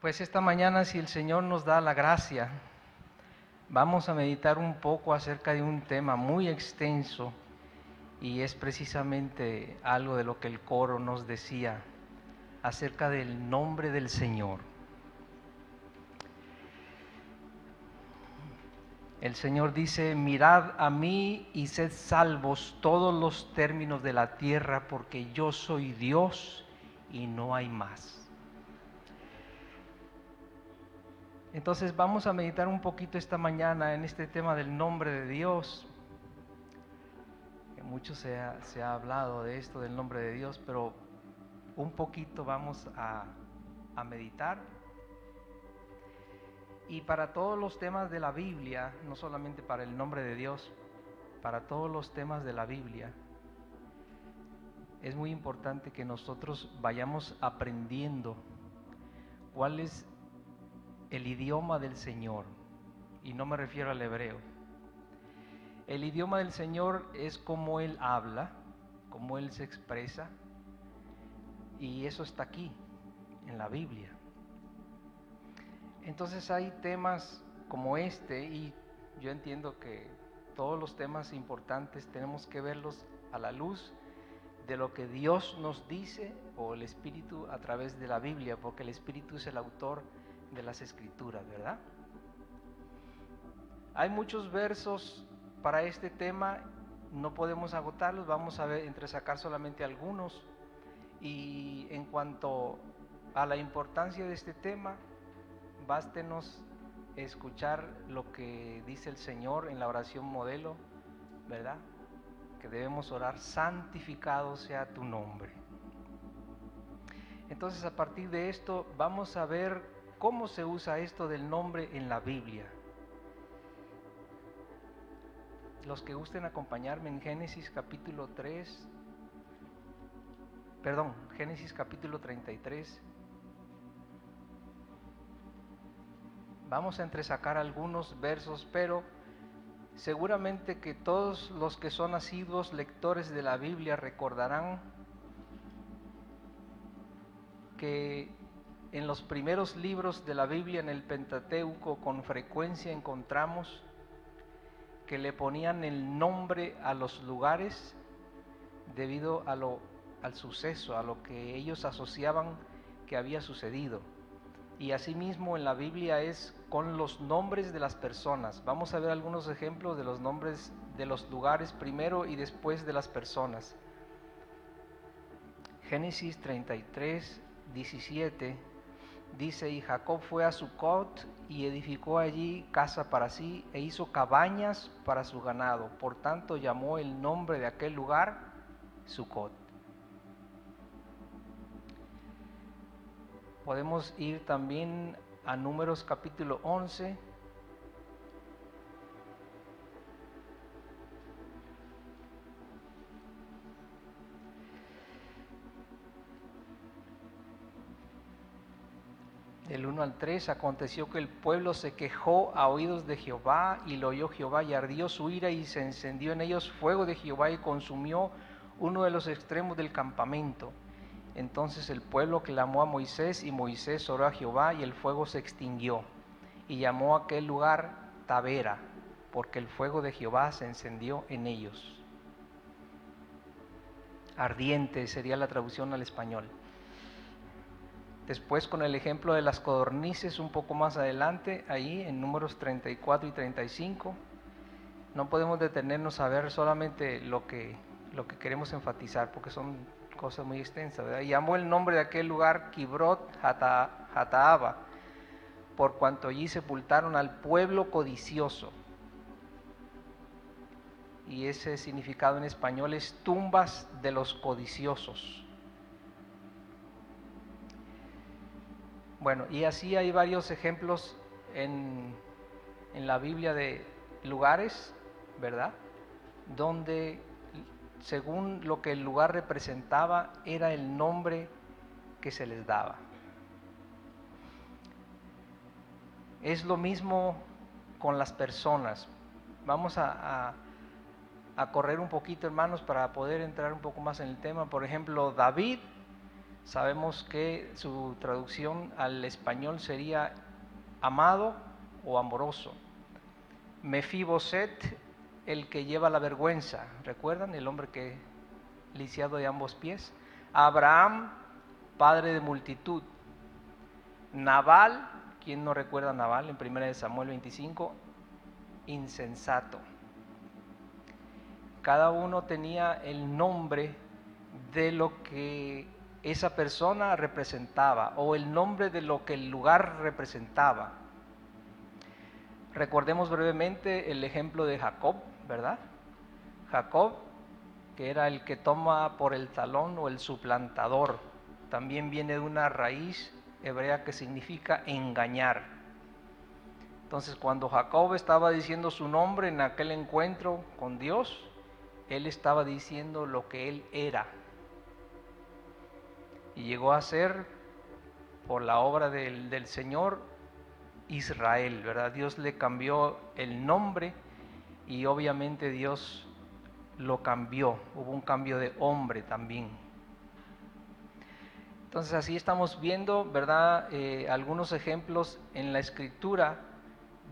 Pues esta mañana, si el Señor nos da la gracia, vamos a meditar un poco acerca de un tema muy extenso y es precisamente algo de lo que el coro nos decía acerca del nombre del Señor. El Señor dice, mirad a mí y sed salvos todos los términos de la tierra, porque yo soy Dios y no hay más. Entonces vamos a meditar un poquito esta mañana en este tema del nombre de Dios. mucho se ha, se ha hablado de esto, del nombre de Dios, pero un poquito vamos a, a meditar. Y para todos los temas de la Biblia, no solamente para el nombre de Dios, para todos los temas de la Biblia, es muy importante que nosotros vayamos aprendiendo cuál es el idioma del Señor, y no me refiero al hebreo. El idioma del Señor es como Él habla, como Él se expresa, y eso está aquí, en la Biblia. Entonces hay temas como este, y yo entiendo que todos los temas importantes tenemos que verlos a la luz de lo que Dios nos dice o el Espíritu a través de la Biblia, porque el Espíritu es el autor de las escrituras, ¿verdad? Hay muchos versos para este tema, no podemos agotarlos, vamos a ver, entresacar solamente algunos. Y en cuanto a la importancia de este tema, bástenos escuchar lo que dice el Señor en la oración modelo, ¿verdad? Que debemos orar, santificado sea tu nombre. Entonces a partir de esto vamos a ver ¿Cómo se usa esto del nombre en la Biblia? Los que gusten acompañarme en Génesis capítulo 3, perdón, Génesis capítulo 33. Vamos a entresacar algunos versos, pero seguramente que todos los que son asiduos lectores de la Biblia recordarán que en los primeros libros de la Biblia, en el Pentateuco, con frecuencia encontramos que le ponían el nombre a los lugares debido a lo, al suceso, a lo que ellos asociaban que había sucedido. Y asimismo en la Biblia es con los nombres de las personas. Vamos a ver algunos ejemplos de los nombres de los lugares primero y después de las personas. Génesis 33, 17 Dice, y Jacob fue a Sucot y edificó allí casa para sí e hizo cabañas para su ganado. Por tanto llamó el nombre de aquel lugar Sucot. Podemos ir también a Números capítulo 11 El 1 al 3, aconteció que el pueblo se quejó a oídos de Jehová y lo oyó Jehová y ardió su ira y se encendió en ellos fuego de Jehová y consumió uno de los extremos del campamento. Entonces el pueblo clamó a Moisés y Moisés oró a Jehová y el fuego se extinguió y llamó a aquel lugar Tavera porque el fuego de Jehová se encendió en ellos. Ardiente sería la traducción al español. Después con el ejemplo de las codornices un poco más adelante, ahí en números 34 y 35, no podemos detenernos a ver solamente lo que, lo que queremos enfatizar, porque son cosas muy extensas. ¿verdad? llamó el nombre de aquel lugar Kibrot Hataaba, por cuanto allí sepultaron al pueblo codicioso. Y ese significado en español es tumbas de los codiciosos. Bueno, y así hay varios ejemplos en, la Biblia de lugares, ¿verdad? Donde según lo que el lugar representaba era el nombre que se les daba. Es lo mismo con las personas. Vamos a, a, correr un poquito, hermanos, para poder entrar un poco más en el tema. Por ejemplo, David sabemos que su traducción al español sería amado o amoroso. Mefiboset, el que lleva la vergüenza, ¿recuerdan? El hombre que lisiado de ambos pies. Abraham, padre de multitud. Nabal, ¿quién no recuerda a Nabal en 1 Samuel 25? Insensato. Cada uno tenía el nombre de lo que esa persona representaba o el nombre de lo que el lugar representaba. Recordemos brevemente el ejemplo de Jacob, ¿verdad? Jacob, que era el que toma por el talón o el suplantador, también viene de una raíz hebrea que significa engañar. Entonces cuando Jacob estaba diciendo su nombre en aquel encuentro con Dios, él estaba diciendo lo que él era, y llegó a ser, por la obra del, Señor, Israel, ¿verdad? Dios le cambió el nombre y obviamente Dios lo cambió, hubo un cambio de hombre también. Entonces así estamos viendo, ¿verdad? Eh, algunos ejemplos en la escritura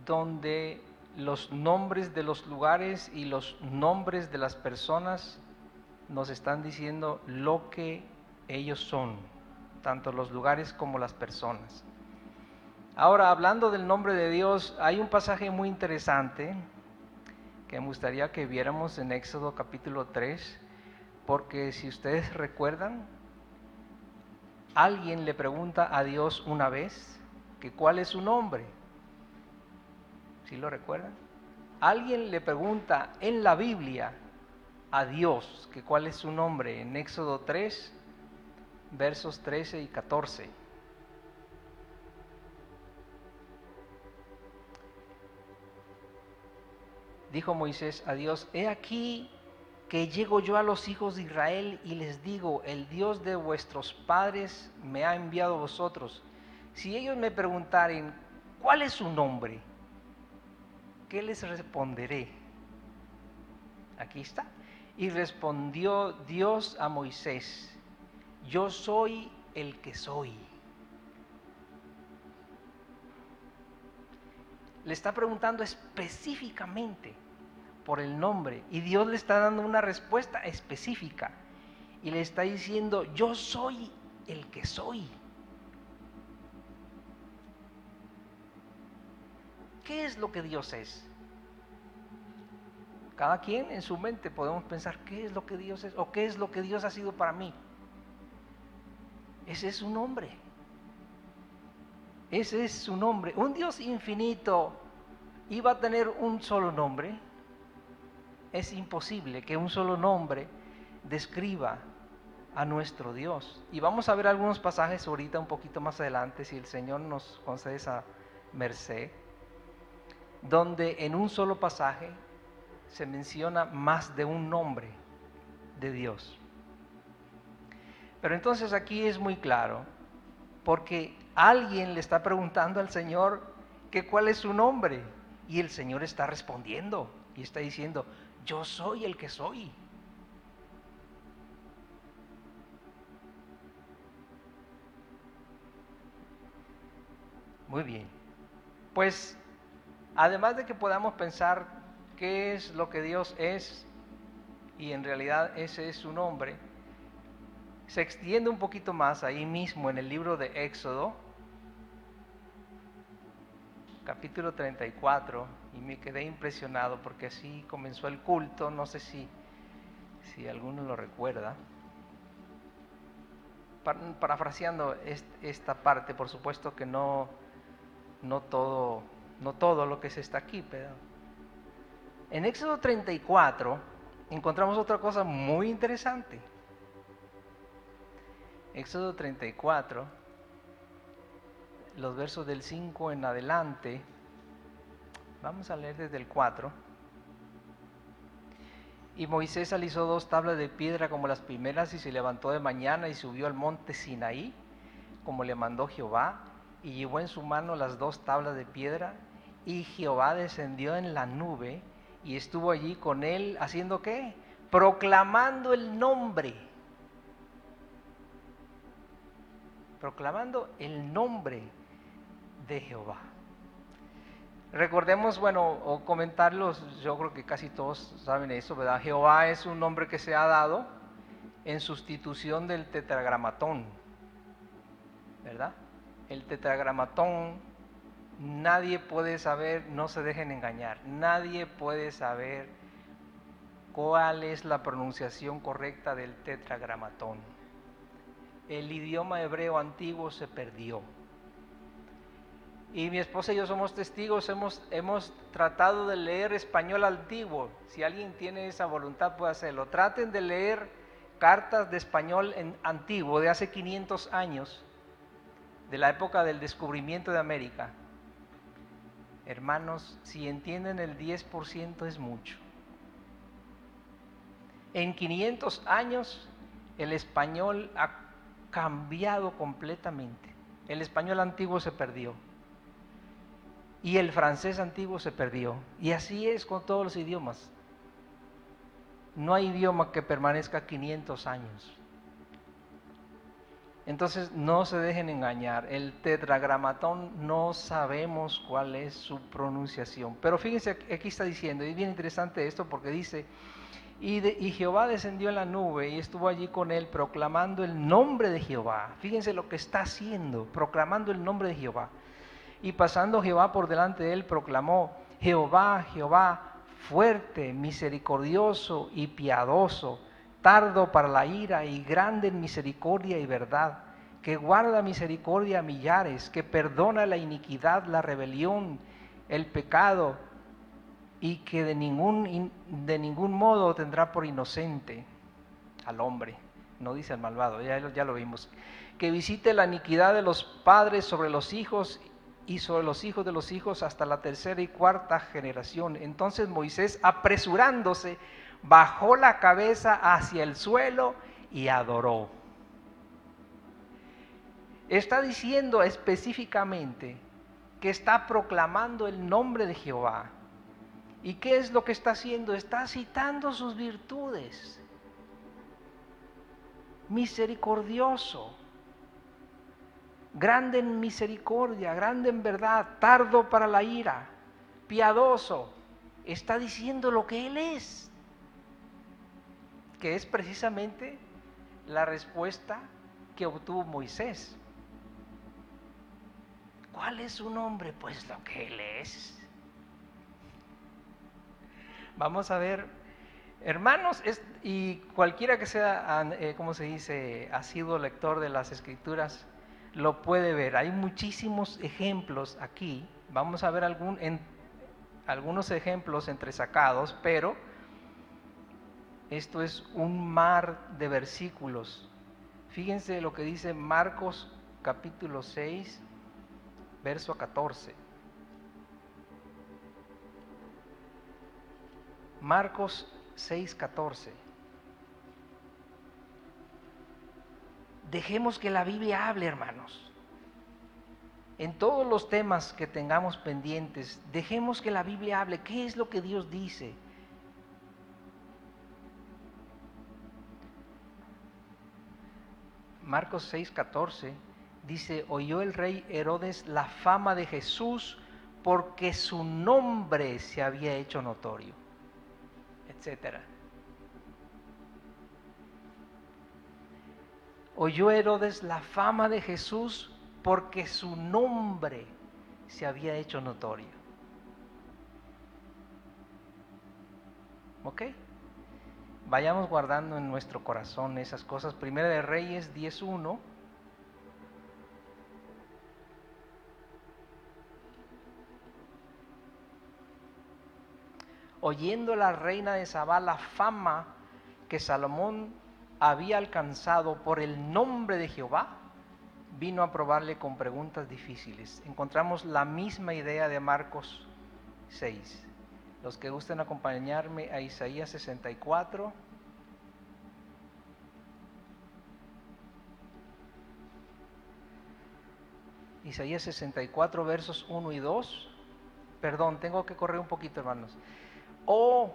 donde los nombres de los lugares y los nombres de las personas nos están diciendo lo que ellos son, tanto los lugares como las personas. Ahora, hablando del nombre de Dios, hay un pasaje muy interesante que me gustaría que viéramos en Éxodo capítulo 3, porque si ustedes recuerdan, alguien le pregunta a Dios una vez que cuál es su nombre. ¿Sí lo recuerdan? Alguien le pregunta en la Biblia a Dios que cuál es su nombre en Éxodo 3, versos 13 y 14. Dijo Moisés a Dios, he aquí que llego yo a los hijos de Israel y les digo, el Dios de vuestros padres me ha enviado a vosotros. Si ellos me preguntaren, ¿cuál es su nombre? ¿Qué les responderé? Aquí está. Y respondió Dios a Moisés, yo soy el que soy. Le está preguntando específicamente por el nombre y Dios le está dando una respuesta específica y le está diciendo, yo soy el que soy. ¿Qué es lo que Dios es? Cada quien en su mente podemos pensar qué es lo que Dios es o qué es lo que Dios ha sido para mí. Ese es su nombre. Ese es su nombre. Un Dios infinito iba a tener un solo nombre. Es imposible que un solo nombre describa a nuestro Dios. Y vamos a ver algunos pasajes ahorita un poquito más adelante, si el Señor nos concede esa merced, donde en un solo pasaje se menciona más de un nombre de Dios. Pero entonces aquí es muy claro, porque alguien le está preguntando al Señor que cuál es su nombre y el Señor está respondiendo y está diciendo, yo soy el que soy. Muy bien. Pues además de que podamos pensar qué es lo que Dios es y en realidad ese es su nombre, se extiende un poquito más ahí mismo en el libro de Éxodo, capítulo 34, y me quedé impresionado porque así comenzó el culto, no sé si, si alguno lo recuerda. Parafraseando esta parte, por supuesto que no, no, todo, no todo lo que se está aquí, pero en Éxodo 34 encontramos otra cosa muy interesante. Éxodo 34, los versos del 5 en adelante, vamos a leer desde el 4. Y Moisés alisó dos tablas de piedra como las primeras y se levantó de mañana y subió al monte Sinaí, como le mandó Jehová, y llevó en su mano las dos tablas de piedra, y Jehová descendió en la nube y estuvo allí con él haciendo qué? Proclamando el nombre proclamando el nombre de Jehová. Recordemos, bueno, o comentarlos, yo creo que casi todos saben eso, ¿verdad? Jehová es un nombre que se ha dado en sustitución del tetragramatón, ¿verdad? El tetragramatón, nadie puede saber, no se dejen engañar, nadie puede saber cuál es la pronunciación correcta del tetragramatón. El idioma hebreo antiguo se perdió. Y mi esposa y yo somos testigos, hemos, hemos tratado de leer español antiguo. Si alguien tiene esa voluntad puede hacerlo. Traten de leer cartas de español en antiguo de hace 500 años, de la época del descubrimiento de América. Hermanos, si entienden el 10% es mucho. En 500 años el español ha cambiado completamente. El español antiguo se perdió. Y el francés antiguo se perdió. Y así es con todos los idiomas. No hay idioma que permanezca 500 años. Entonces no se dejen engañar. El tetragramatón no sabemos cuál es su pronunciación. Pero fíjense, aquí está diciendo, y es bien interesante esto porque dice, y, Jehová descendió en la nube y estuvo allí con él proclamando el nombre de Jehová. Fíjense lo que está haciendo, proclamando el nombre de Jehová. Y pasando Jehová por delante de él, proclamó, Jehová, Jehová, fuerte, misericordioso y piadoso, tardo para la ira y grande en misericordia y verdad, que guarda misericordia a millares, que perdona la iniquidad, la rebelión, el pecado y que de ningún, de ningún modo tendrá por inocente al hombre, no dice al malvado, ya, ya lo vimos, que visite la iniquidad de los padres sobre los hijos y sobre los hijos de los hijos hasta la tercera y cuarta generación. Entonces Moisés, apresurándose, bajó la cabeza hacia el suelo y adoró. Está diciendo específicamente que está proclamando el nombre de Jehová ¿Y qué es lo que está haciendo? Está citando sus virtudes. Misericordioso, grande en misericordia, grande en verdad, tardo para la ira, piadoso. Está diciendo lo que Él es, que es precisamente la respuesta que obtuvo Moisés. ¿Cuál es su nombre? Pues lo que Él es. Vamos a ver, hermanos, y cualquiera que sea, eh, como se dice, ha sido lector de las escrituras, lo puede ver. Hay muchísimos ejemplos aquí. Vamos a ver algún, en, algunos ejemplos entresacados, pero esto es un mar de versículos. Fíjense lo que dice Marcos capítulo 6, verso 14. Marcos 6:14. Dejemos que la Biblia hable, hermanos. En todos los temas que tengamos pendientes, dejemos que la Biblia hable. ¿Qué es lo que Dios dice? Marcos 6:14 dice, oyó el rey Herodes la fama de Jesús porque su nombre se había hecho notorio Oyó Herodes la fama de Jesús porque su nombre se había hecho notorio. ¿Ok? Vayamos guardando en nuestro corazón esas cosas. Primera de Reyes 10.1 oyendo la reina de Sabá la fama que Salomón había alcanzado por el nombre de Jehová, vino a probarle con preguntas difíciles. Encontramos la misma idea de Marcos 6. Los que gusten acompañarme a Isaías 64. Isaías 64, versos 1 y 2. Perdón, tengo que correr un poquito, hermanos. Oh,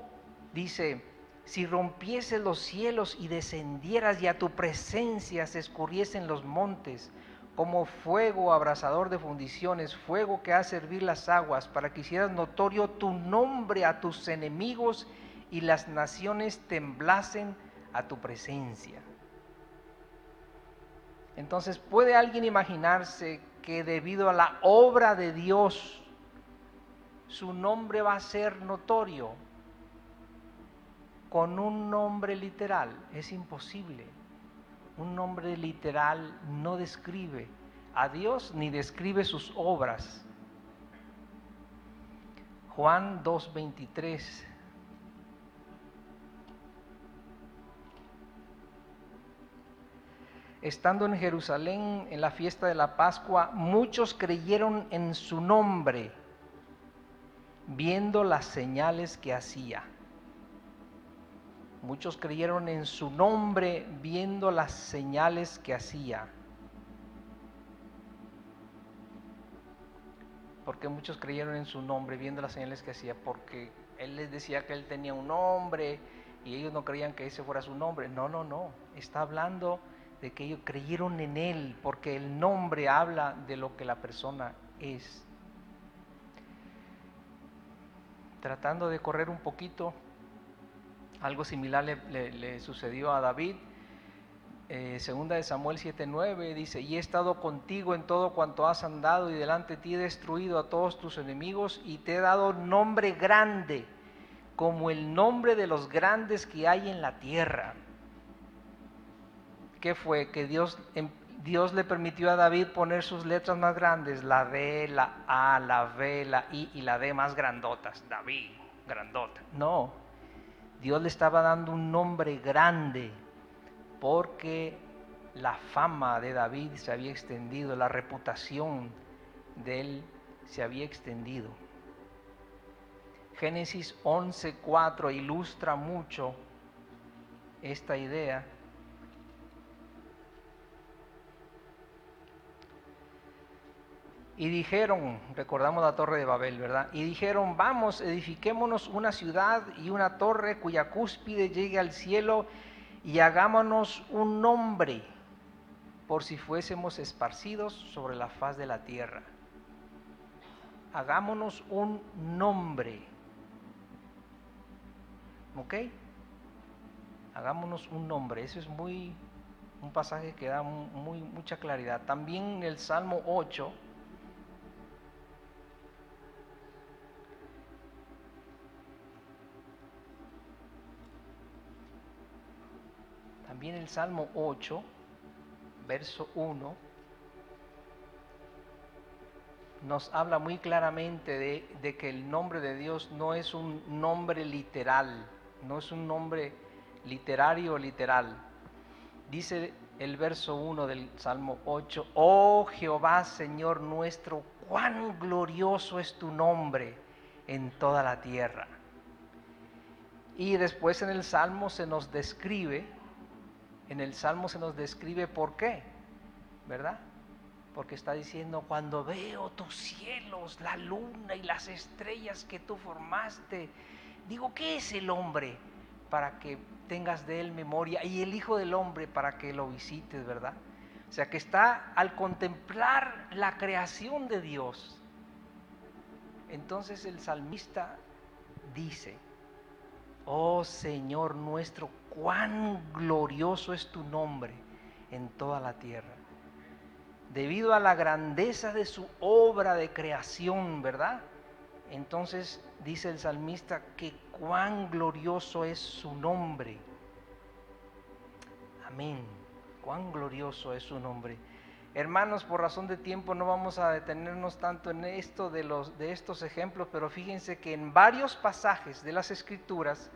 dice, si rompieses los cielos y descendieras y a tu presencia se escurriesen los montes, como fuego abrasador de fundiciones, fuego que hace servir las aguas, para que hicieras notorio tu nombre a tus enemigos y las naciones temblasen a tu presencia. Entonces, ¿puede alguien imaginarse que debido a la obra de Dios, su nombre va a ser notorio? Con un nombre literal es imposible. Un nombre literal no describe a Dios ni describe sus obras. Juan 2.23 estando en Jerusalén en la fiesta de la Pascua, muchos creyeron en su nombre, viendo las señales que hacía. Muchos creyeron en su nombre, viendo las señales que hacía. Porque muchos creyeron en su nombre, viendo las señales que hacía, porque él les decía que él tenía un nombre y ellos no creían que ese fuera su nombre. No, no, no. Está hablando de que ellos creyeron en Él, porque el nombre habla de lo que la persona es. Tratando de correr un poquito, algo similar le, sucedió a David. Eh, segunda de Samuel 7:9 dice, y he estado contigo en todo cuanto has andado y delante de ti he destruido a todos tus enemigos y te he dado nombre grande, como el nombre de los grandes que hay en la tierra. ¿qué fue? Que Dios, em, Dios le permitió a David poner sus letras más grandes, la D, la A, la V, la I y la D más grandotas. David, grandota. No, Dios le estaba dando un nombre grande porque la fama de David se había extendido, la reputación de él se había extendido. Génesis 11:4 ilustra mucho esta idea Y dijeron, recordamos la torre de Babel, ¿verdad? Y dijeron, vamos, edifiquémonos una ciudad y una torre cuya cúspide llegue al cielo y hagámonos un nombre por si fuésemos esparcidos sobre la faz de la tierra. Hagámonos un nombre. ¿Ok? Hagámonos un nombre. Eso es muy, un pasaje que da muy, mucha claridad. También el Salmo 8 También el Salmo 8, verso 1, nos habla muy claramente de, de, que el nombre de Dios no es un nombre literal, no es un nombre literario o literal. Dice el verso 1 del Salmo 8, oh Jehová Señor nuestro, cuán glorioso es tu nombre en toda la tierra. Y después en el Salmo se nos describe en el Salmo se nos describe por qué, ¿verdad? Porque está diciendo, cuando veo tus cielos, la luna y las estrellas que tú formaste, digo, ¿qué es el hombre para que tengas de él memoria? Y el Hijo del Hombre para que lo visites, ¿verdad? O sea que está al contemplar la creación de Dios. Entonces el salmista dice, oh Señor nuestro, cuán glorioso es tu nombre en toda la tierra. Debido a la grandeza de su obra de creación, ¿verdad? Entonces dice el salmista que cuán glorioso es su nombre. Amén. Cuán glorioso es su nombre. Hermanos, por razón de tiempo no vamos a detenernos tanto en esto de, los, de estos ejemplos, pero fíjense que en varios pasajes de las escrituras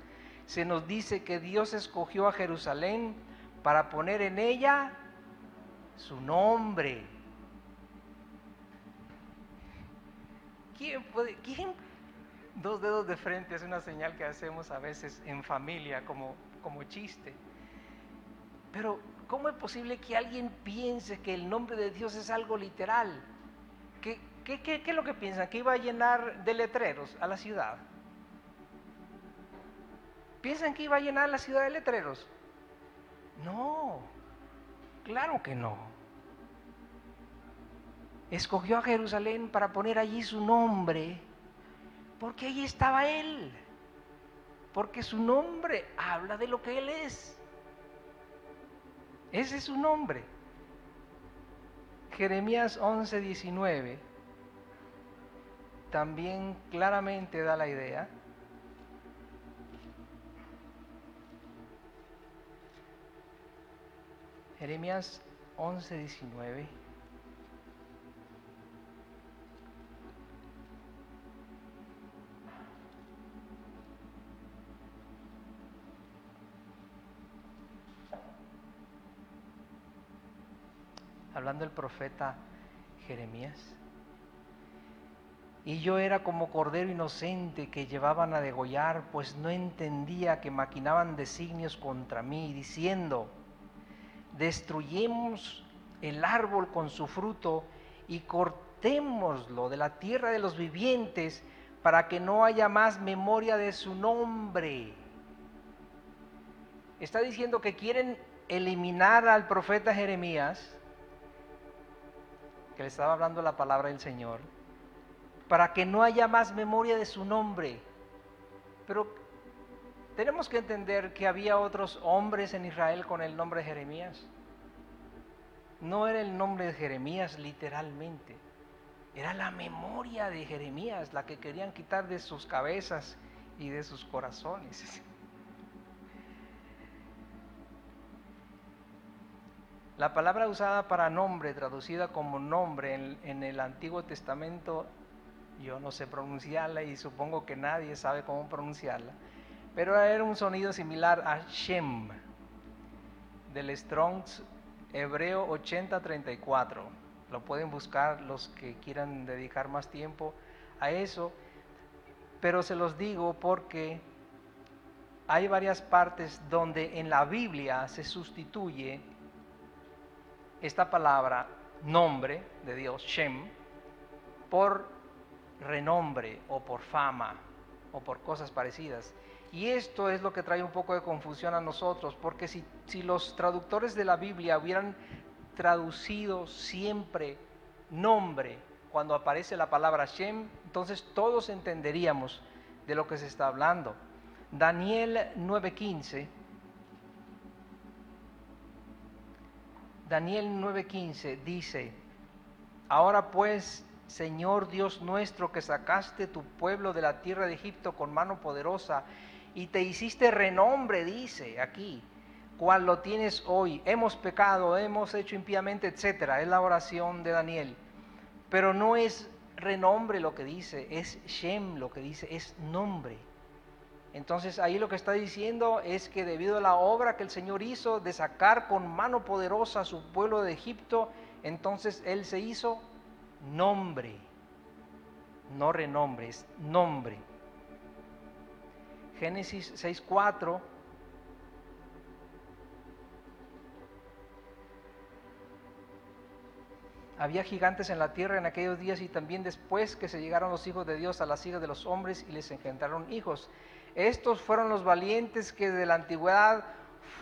se nos dice que Dios escogió a Jerusalén para poner en ella su nombre. ¿Quién puede, quién? Dos dedos de frente es una señal que hacemos a veces en familia como, como chiste. Pero, ¿cómo es posible que alguien piense que el nombre de Dios es algo literal? ¿Qué, qué, es lo que piensan? ¿Que iba a llenar de letreros a la ciudad? ¿Piensan que iba a llenar la ciudad de letreros? No, claro que no. escogió a Jerusalén para poner allí su nombre, porque allí estaba Él, porque su nombre habla de lo que Él es. Ese es su nombre. Jeremías 11, 19 también claramente da la idea Jeremías 11, 19. Hablando el profeta Jeremías. Y yo era como cordero inocente que llevaban a degollar, pues no entendía que maquinaban designios contra mí, diciendo, destruyemos el árbol con su fruto y cortémoslo de la tierra de los vivientes para que no haya más memoria de su nombre. Está diciendo que quieren eliminar al profeta Jeremías, que le estaba hablando la palabra del Señor, para que no haya más memoria de su nombre. Pero tenemos que entender que había otros hombres en Israel con el nombre de Jeremías. No era el nombre de Jeremías literalmente, era la memoria de Jeremías la que querían quitar de sus cabezas y de sus corazones. La palabra usada para nombre, traducida como nombre en, el Antiguo Testamento, yo no sé pronunciarla y supongo que nadie sabe cómo pronunciarla, pero era un sonido similar a Shem, del Strong's hebreo 8034. Lo pueden buscar los que quieran dedicar más tiempo a eso, pero se los digo porque hay varias partes donde en la Biblia se sustituye esta palabra nombre de Dios, Shem, por renombre o por fama o por cosas parecidas. Y esto es lo que trae un poco de confusión a nosotros, porque si, si los traductores de la Biblia hubieran traducido siempre nombre cuando aparece la palabra Shem, entonces todos entenderíamos de lo que se está hablando. Daniel 9:15. Daniel 9:15 dice, ahora pues, Señor Dios nuestro, que sacaste tu pueblo de la tierra de Egipto con mano poderosa, y te hiciste renombre, dice aquí, cual lo tienes hoy. Hemos pecado, hemos hecho impíamente, etcétera. Es la oración de Daniel. Pero no es renombre lo que dice, es Shem lo que dice, es nombre. Entonces ahí lo que está diciendo es que debido a la obra que el Señor hizo de sacar con mano poderosa a su pueblo de Egipto, entonces Él se hizo nombre, no renombre, es nombre. Génesis 6.4. Había gigantes en la tierra en aquellos días y también después que se llegaron los hijos de Dios a las hijas de los hombres y les engendraron hijos. Estos fueron los valientes que de la antigüedad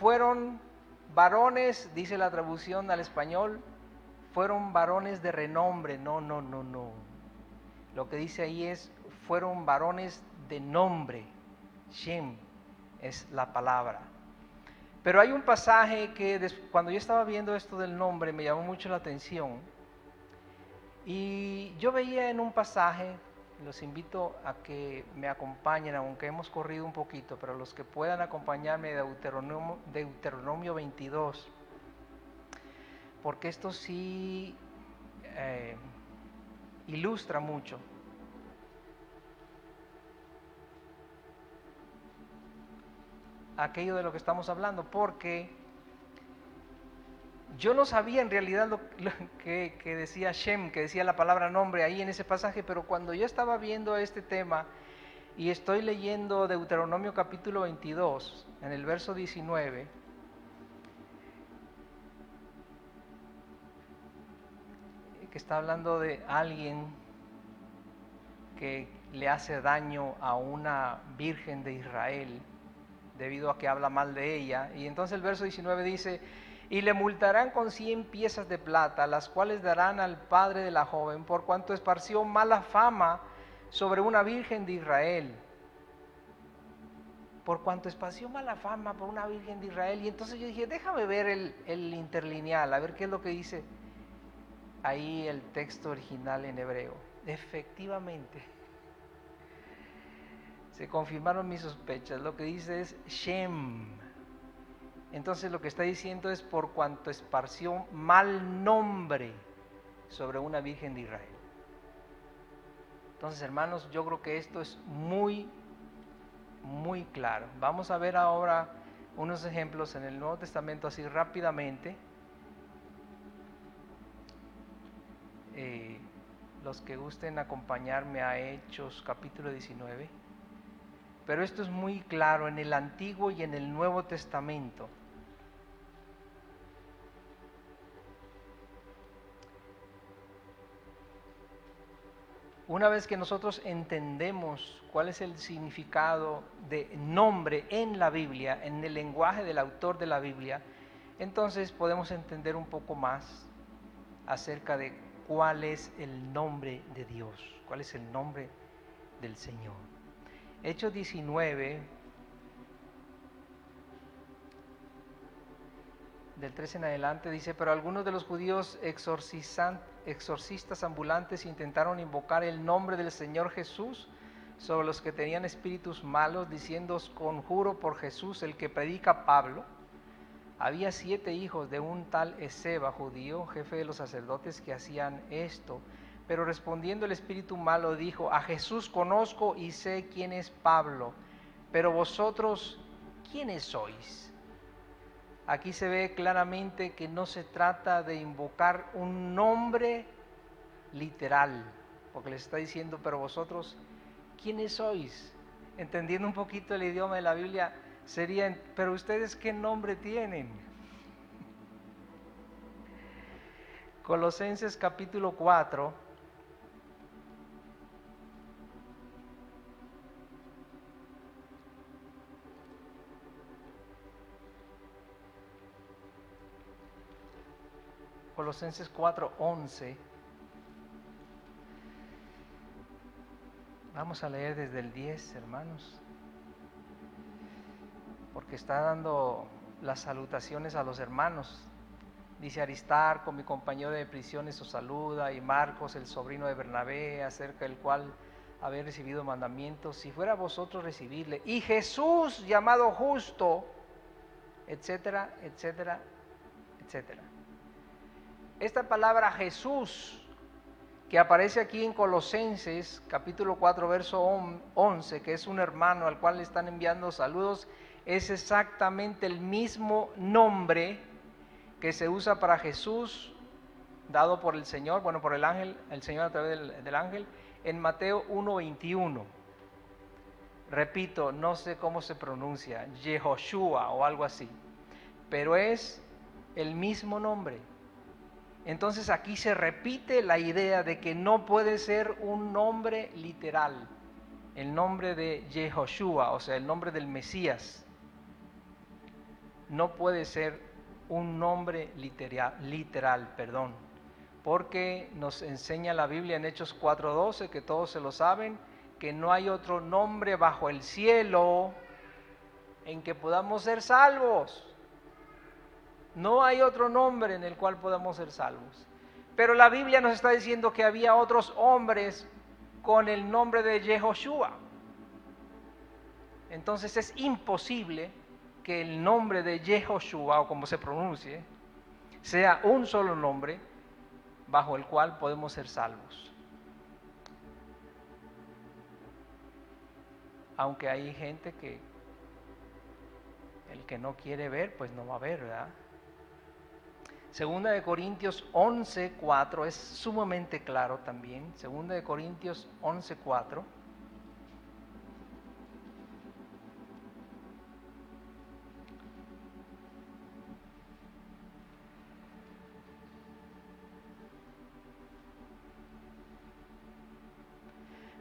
fueron varones, dice la traducción al español, fueron varones de renombre. No, no, no, no. Lo que dice ahí es, fueron varones de nombre. Shem es la palabra. Pero hay un pasaje que cuando yo estaba viendo esto del nombre me llamó mucho la atención. Y yo veía en un pasaje, los invito a que me acompañen, aunque hemos corrido un poquito, pero los que puedan acompañarme de Deuteronomio, Deuteronomio 22, porque esto sí eh, ilustra mucho aquello de lo que estamos hablando, porque yo no sabía en realidad lo, que, decía Shem, que decía la palabra nombre ahí en ese pasaje, pero cuando yo estaba viendo este tema y estoy leyendo Deuteronomio capítulo 22, en el verso 19, que está hablando de alguien que le hace daño a una virgen de Israel, debido a que habla mal de ella. Y entonces el verso 19 dice, y le multarán con cien piezas de plata, las cuales darán al padre de la joven, por cuanto esparció mala fama sobre una virgen de Israel. Por cuanto esparció mala fama por una virgen de Israel. Y entonces yo dije, déjame ver el, el interlineal, a ver qué es lo que dice ahí el texto original en hebreo. Efectivamente, confirmaron mis sospechas. Lo que dice es Shem entonces lo que está diciendo es por cuanto esparció mal nombre sobre una virgen de Israel. Entonces, hermanos, yo creo que esto es muy, muy claro. Vamos a ver ahora unos ejemplos en el Nuevo Testamento así rápidamente. Eh, los que gusten acompañarme a Hechos capítulo 19. Pero esto es muy claro en el Antiguo y en el Nuevo Testamento. Una vez que nosotros entendemos cuál es el significado de nombre en la Biblia, en el lenguaje del autor de la Biblia, entonces podemos entender un poco más acerca de cuál es el nombre de Dios, cuál es el nombre del Señor. Hechos 19, del 13 en adelante, dice, pero algunos de los judíos exorcistas ambulantes intentaron invocar el nombre del Señor Jesús sobre los que tenían espíritus malos, diciendo, conjuro por Jesús, el que predica Pablo. Había siete hijos de un tal Ezeba, judío, jefe de los sacerdotes, que hacían esto. Pero respondiendo el espíritu malo dijo, a Jesús conozco y sé quién es Pablo, pero vosotros, ¿quiénes sois? Aquí se ve claramente que no se trata de invocar un nombre literal, porque les está diciendo, pero vosotros, ¿quiénes sois? Entendiendo un poquito el idioma de la Biblia, sería, pero ustedes, ¿qué nombre tienen? Colosenses capítulo 4, Colosenses 4:11. Vamos a leer desde el 10, hermanos, porque está dando las salutaciones a los hermanos. Dice Aristarco, mi compañero de prisiones, os saluda, y Marcos, el sobrino de Bernabé, acerca del cual habéis recibido mandamientos, si fuera vosotros recibirle. Y Jesús, llamado justo, etcétera, etcétera, etcétera. Esta palabra Jesús, que aparece aquí en Colosenses capítulo 4, verso 11, que es un hermano al cual le están enviando saludos, es exactamente el mismo nombre que se usa para Jesús, dado por el Señor, bueno, por el ángel, el Señor a través del, del ángel, en Mateo 1.21. Repito, no sé cómo se pronuncia, Yehoshua o algo así, pero es el mismo nombre. Entonces aquí se repite la idea de que no puede ser un nombre literal, el nombre de Yehoshua, o sea, el nombre del Mesías. No puede ser un nombre literal, literal perdón, porque nos enseña la Biblia en Hechos 4:12, que todos se lo saben, que no hay otro nombre bajo el cielo en que podamos ser salvos. No hay otro nombre en el cual podamos ser salvos. Pero la Biblia nos está diciendo que había otros hombres con el nombre de Yehoshua. Entonces es imposible que el nombre de Yehoshua, o como se pronuncie, sea un solo nombre bajo el cual podemos ser salvos. Aunque hay gente que el que no quiere ver, pues no va a ver, ¿verdad? Segunda de Corintios 11.4 es sumamente claro también. Segunda de Corintios 11.4.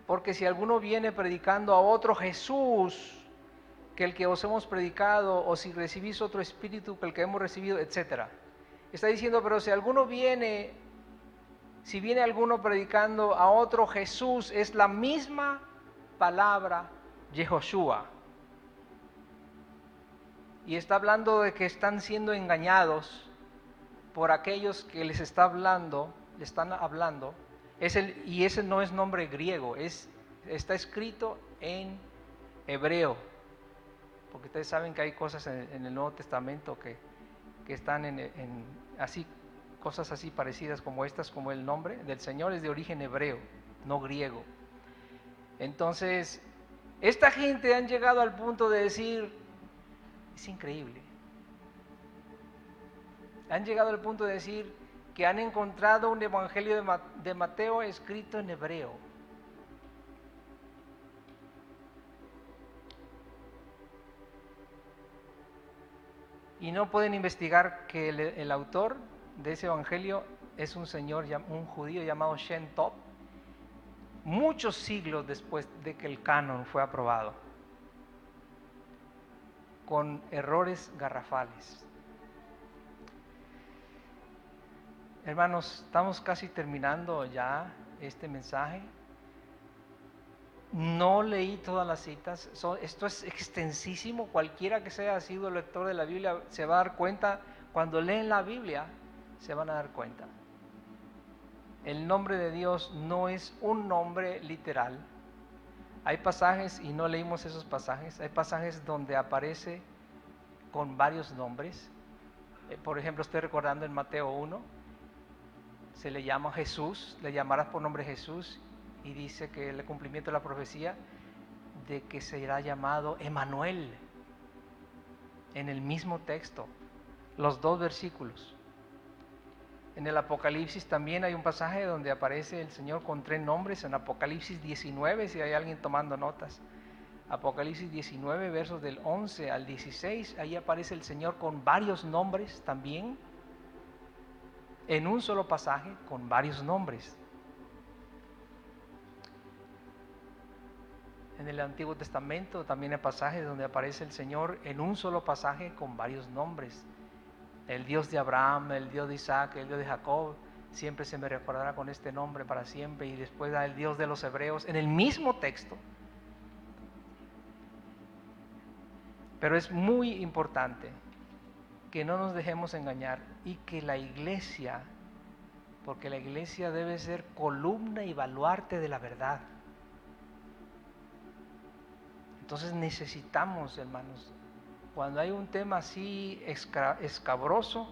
Porque si alguno viene predicando a otro Jesús que el que os hemos predicado, o si recibís otro espíritu que el que hemos recibido, etc. Está diciendo, pero si alguno viene, si viene alguno predicando a otro Jesús, es la misma palabra Yehoshua. Y está hablando de que están siendo engañados por aquellos que les está hablando, le están hablando, y ese no es nombre griego, es, está escrito en hebreo, porque ustedes saben que hay cosas en, el Nuevo Testamento que, que están en, así, cosas así parecidas como estas, como el nombre del Señor es de origen hebreo, no griego. Entonces, esta gente han llegado al punto de decir, es increíble, han llegado al punto de decir que han encontrado un evangelio de Mateo escrito en hebreo. Y no pueden investigar que el, autor de ese evangelio es un señor, un judío llamado Shen Top, muchos siglos después de que el canon fue aprobado, con errores garrafales. Hermanos, estamos casi terminando ya este mensaje. No leí todas las citas, esto es extensísimo, cualquiera que sea sido lector de la Biblia se va a dar cuenta, cuando leen la Biblia se van a dar cuenta. El nombre de Dios no es un nombre literal. Hay pasajes, y no leímos esos pasajes, hay pasajes donde aparece con varios nombres. Eh, por ejemplo, estoy recordando en Mateo 1, se le llama Jesús, le llamarás por nombre Jesús, y dice que el cumplimiento de la profecía de que será llamado Emanuel en el mismo texto, los dos versículos. En el Apocalipsis también hay un pasaje donde aparece el Señor con tres nombres, en Apocalipsis 19, si hay alguien tomando notas. Apocalipsis 19, versos del 11 al 16, ahí aparece el Señor con varios nombres también en un solo pasaje con varios nombres. En el Antiguo Testamento también hay pasajes donde aparece el Señor en un solo pasaje con varios nombres. El Dios de Abraham, el Dios de Isaac, el Dios de Jacob, siempre se me recordará con este nombre para siempre. Y después el Dios de los hebreos, en el mismo texto. Pero es muy importante que no nos dejemos engañar y que la iglesia, porque la iglesia debe ser columna y baluarte de la verdad. Entonces necesitamos, hermanos, cuando hay un tema así escabroso,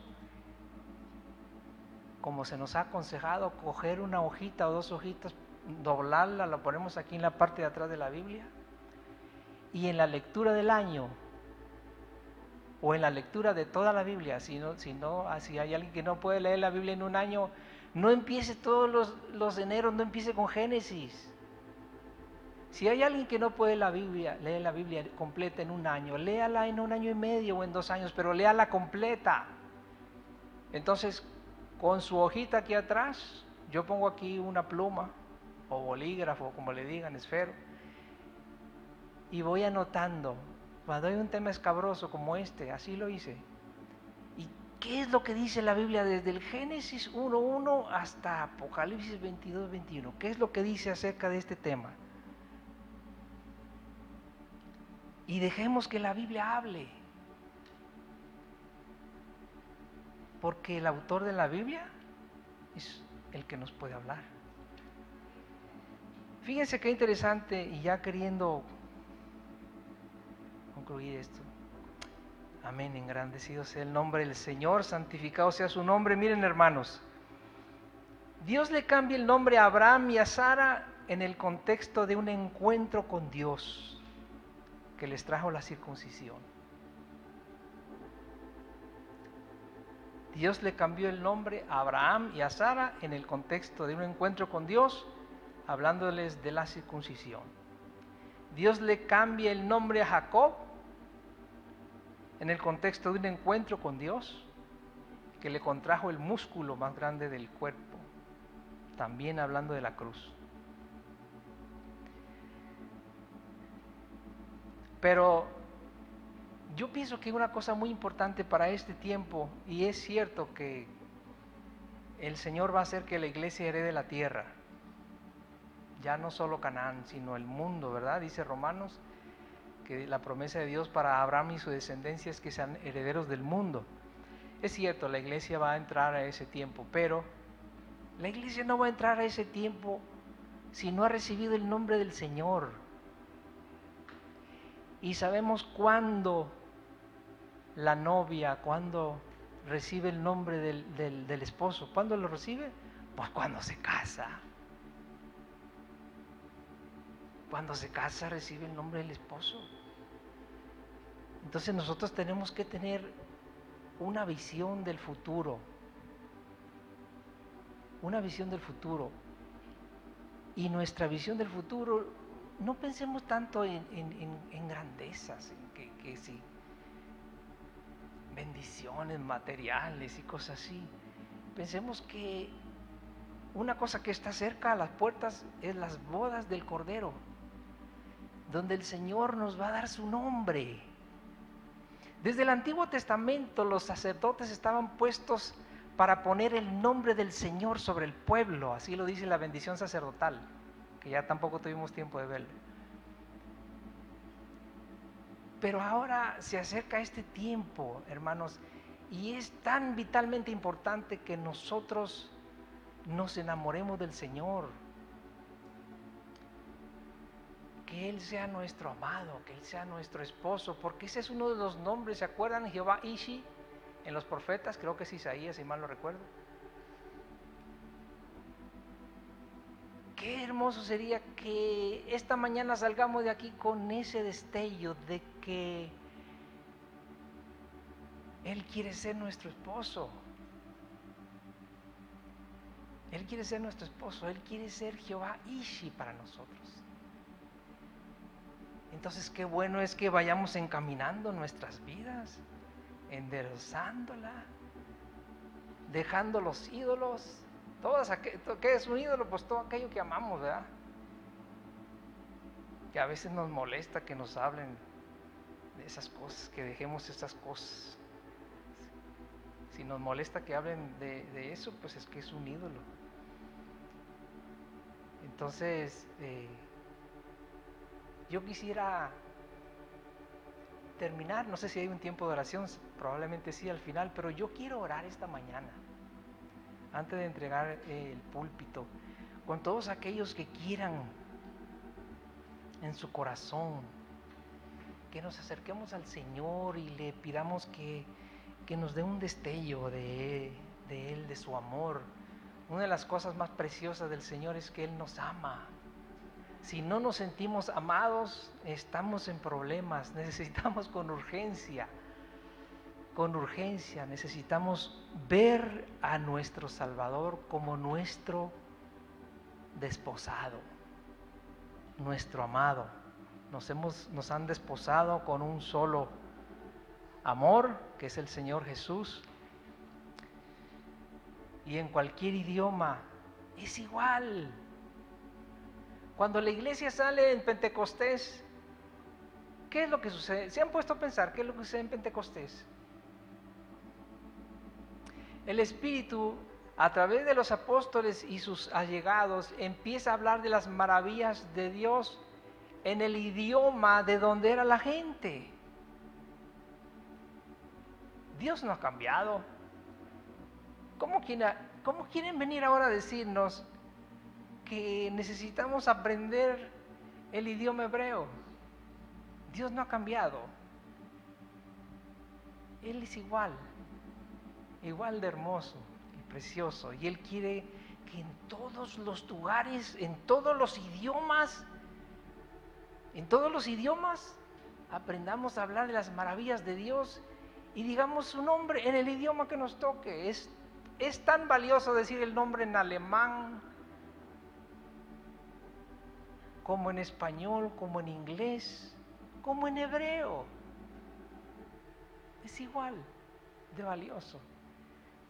como se nos ha aconsejado, coger una hojita o dos hojitas, doblarla, la ponemos aquí en la parte de atrás de la Biblia, y en la lectura del año o en la lectura de toda la Biblia, si, no, si, no, ah, si hay alguien que no puede leer la Biblia en un año, no empiece todos los, los eneros, no empiece con Génesis. Si hay alguien que no puede la Biblia, lee la Biblia completa en un año, léala en un año y medio o en dos años, pero léala completa. Entonces, con su hojita aquí atrás, yo pongo aquí una pluma o bolígrafo, como le digan, esfero, y voy anotando cuando hay un tema escabroso como este, así lo hice. ¿Y qué es lo que dice la Biblia desde el Génesis 1.1 hasta Apocalipsis 22.21? ¿Qué es lo que dice acerca de este tema? Y dejemos que la Biblia hable. Porque el autor de la Biblia es el que nos puede hablar. Fíjense qué interesante y ya queriendo concluir esto. Amén, engrandecido sea el nombre del Señor, santificado sea su nombre. Miren hermanos, Dios le cambia el nombre a Abraham y a Sara en el contexto de un encuentro con Dios que les trajo la circuncisión. Dios le cambió el nombre a Abraham y a Sara en el contexto de un encuentro con Dios, hablándoles de la circuncisión. Dios le cambia el nombre a Jacob en el contexto de un encuentro con Dios que le contrajo el músculo más grande del cuerpo, también hablando de la cruz. Pero yo pienso que una cosa muy importante para este tiempo, y es cierto que el Señor va a hacer que la iglesia herede la tierra, ya no solo Canaán, sino el mundo, ¿verdad? Dice Romanos que la promesa de Dios para Abraham y su descendencia es que sean herederos del mundo. Es cierto, la iglesia va a entrar a ese tiempo, pero la iglesia no va a entrar a ese tiempo si no ha recibido el nombre del Señor. Y sabemos cuándo la novia, cuándo recibe el nombre del, del esposo. ¿Cuándo lo recibe? Pues cuando se casa. Cuando se casa recibe el nombre del esposo. Entonces nosotros tenemos que tener una visión del futuro. Una visión del futuro. Y nuestra visión del futuro, no pensemos tanto en, grandezas, en que, que sí, bendiciones materiales y cosas así. Pensemos que una cosa que está cerca a las puertas es las bodas del Cordero donde el Señor nos va a dar su nombre. Desde el Antiguo Testamento los sacerdotes estaban puestos para poner el nombre del Señor sobre el pueblo, así lo dice la bendición sacerdotal, que ya tampoco tuvimos tiempo de ver. Pero ahora se acerca este tiempo, hermanos, y es tan vitalmente importante que nosotros nos enamoremos del Señor, que Él sea nuestro amado, que Él sea nuestro esposo, porque ese es uno de los nombres, ¿se acuerdan? Jehová Ishi, en los profetas, creo que es Isaías, si mal lo recuerdo. Qué hermoso sería que esta mañana salgamos de aquí con ese destello de que Él quiere ser nuestro esposo. Él quiere ser nuestro esposo, Él quiere ser Jehová Ishi para nosotros. Entonces qué bueno es que vayamos encaminando nuestras vidas, enderezándola, dejando los ídolos. Todas ¿Qué es un ídolo? Pues todo aquello que amamos, ¿verdad? Que a veces nos molesta que nos hablen de esas cosas, que dejemos esas cosas. Si nos molesta que hablen de, eso, pues es que es un ídolo. Entonces, eh, yo quisiera terminar, no sé si hay un tiempo de oración, probablemente sí al final, pero yo quiero orar esta mañana, antes de entregar el púlpito, con todos aquellos que quieran en su corazón, que nos acerquemos al Señor y le pidamos que, nos dé un destello de, de Él, de su amor. Una de las cosas más preciosas del Señor es que Él nos ama, si no nos sentimos amados, estamos en problemas, necesitamos con urgencia, con urgencia, necesitamos ver a nuestro Salvador como nuestro desposado, nuestro amado. Nos, hemos, nos han desposado con un solo amor, que es el Señor Jesús. Y en cualquier idioma es igual. Cuando la iglesia sale en Pentecostés, ¿qué es lo que sucede? ¿Se han puesto a pensar qué es lo que sucede en Pentecostés? El Espíritu, a través de los apóstoles y sus allegados, empieza a hablar de las maravillas de Dios en el idioma de donde era la gente. Dios no ha cambiado. ¿Cómo quieren, ¿Cómo quieren venir ahora a decirnos que necesitamos aprender el idioma hebreo. Dios no ha cambiado. Él es igual, igual de hermoso y precioso. Y Él quiere que en todos los lugares, en todos los idiomas, en todos los idiomas, aprendamos a hablar de las maravillas de Dios y digamos su nombre en el idioma que nos toque. Es, es tan valioso decir el nombre en alemán, como en español, como en inglés, como en hebreo. Es igual de valioso.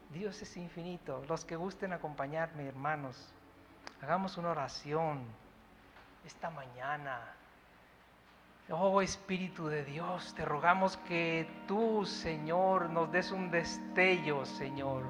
Dios es infinito. Los que gusten acompañarme, hermanos, hagamos una oración esta mañana. Oh Espíritu de Dios, te rogamos que tú, Señor, nos des un destello, Señor.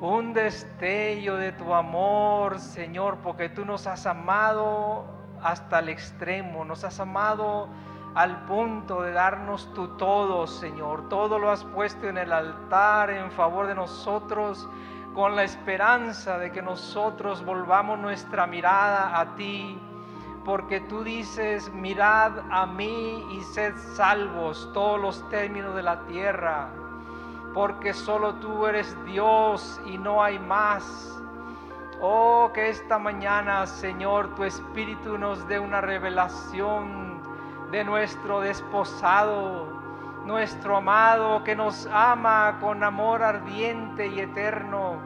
Un destello de tu amor, Señor, porque tú nos has amado hasta el extremo, nos has amado al punto de darnos tu todo, Señor. Todo lo has puesto en el altar en favor de nosotros con la esperanza de que nosotros volvamos nuestra mirada a ti porque tú dices, mirad a mí y sed salvos todos los términos de la tierra, porque solo tú eres Dios y no hay más. Oh, que esta mañana, Señor, tu Espíritu nos dé una revelación de nuestro desposado, nuestro amado que nos ama con amor ardiente y eterno.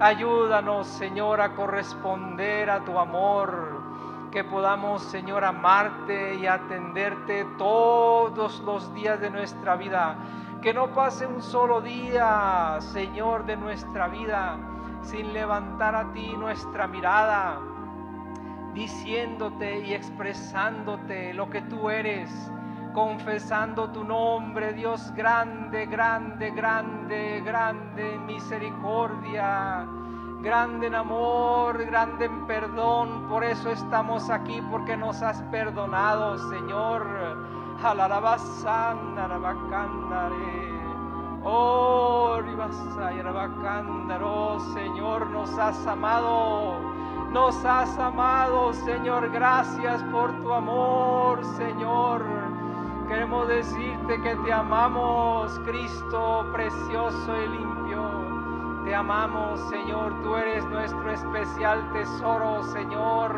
Ayúdanos, Señor, a corresponder a tu amor que podamos, Señor, amarte y atenderte todos los días de nuestra vida. Que no pase un solo día, Señor, de nuestra vida sin levantar a ti nuestra mirada, diciéndote y expresándote lo que tú eres, confesando tu nombre, Dios grande, grande, grande, grande, misericordia grande en amor, grande en perdón. Por eso estamos aquí, porque nos has perdonado, Señor. Oh, oh, Señor, nos has amado. Nos has amado, Señor. Gracias por tu amor, Señor. Queremos decirte que te amamos, Cristo precioso y limpio. Te amamos, Señor. Tú eres nuestro especial tesoro, Señor.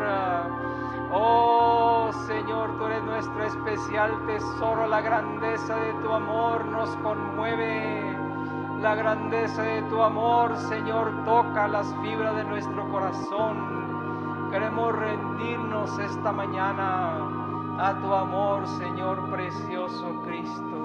Oh, Señor, tú eres nuestro especial tesoro. La grandeza de tu amor nos conmueve. La grandeza de tu amor, Señor, toca las fibras de nuestro corazón. Queremos rendirnos esta mañana a tu amor, Señor precioso Cristo.